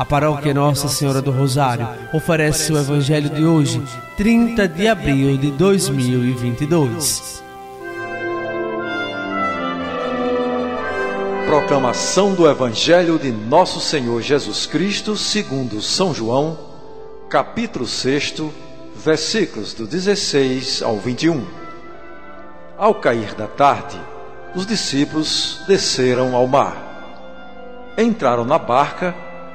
A paróquia Nossa Senhora do Rosário oferece o Evangelho de hoje, 30 de abril de 2022. Proclamação do Evangelho de Nosso Senhor Jesus Cristo, segundo São João, capítulo 6, versículos do 16 ao 21. Ao cair da tarde, os discípulos desceram ao mar. Entraram na barca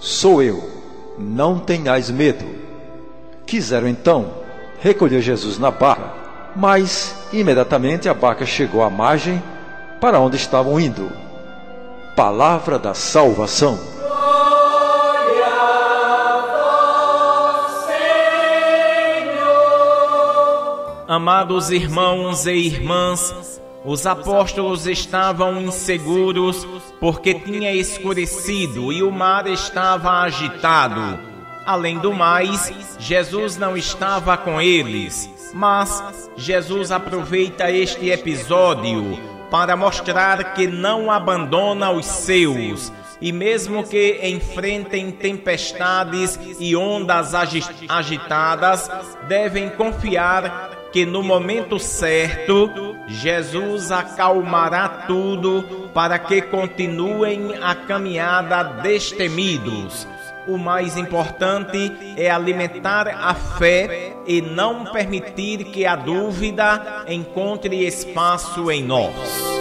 Sou eu, não tenhais medo. Quiseram então recolher Jesus na barca, mas imediatamente a barca chegou à margem para onde estavam indo. Palavra da salvação. Amados irmãos e irmãs, os apóstolos estavam inseguros porque tinha escurecido e o mar estava agitado. Além do mais, Jesus não estava com eles, mas Jesus aproveita este episódio para mostrar que não abandona os seus. E mesmo que enfrentem tempestades e ondas agitadas, devem confiar que no momento certo Jesus acalmará tudo para que continuem a caminhada destemidos. O mais importante é alimentar a fé e não permitir que a dúvida encontre espaço em nós.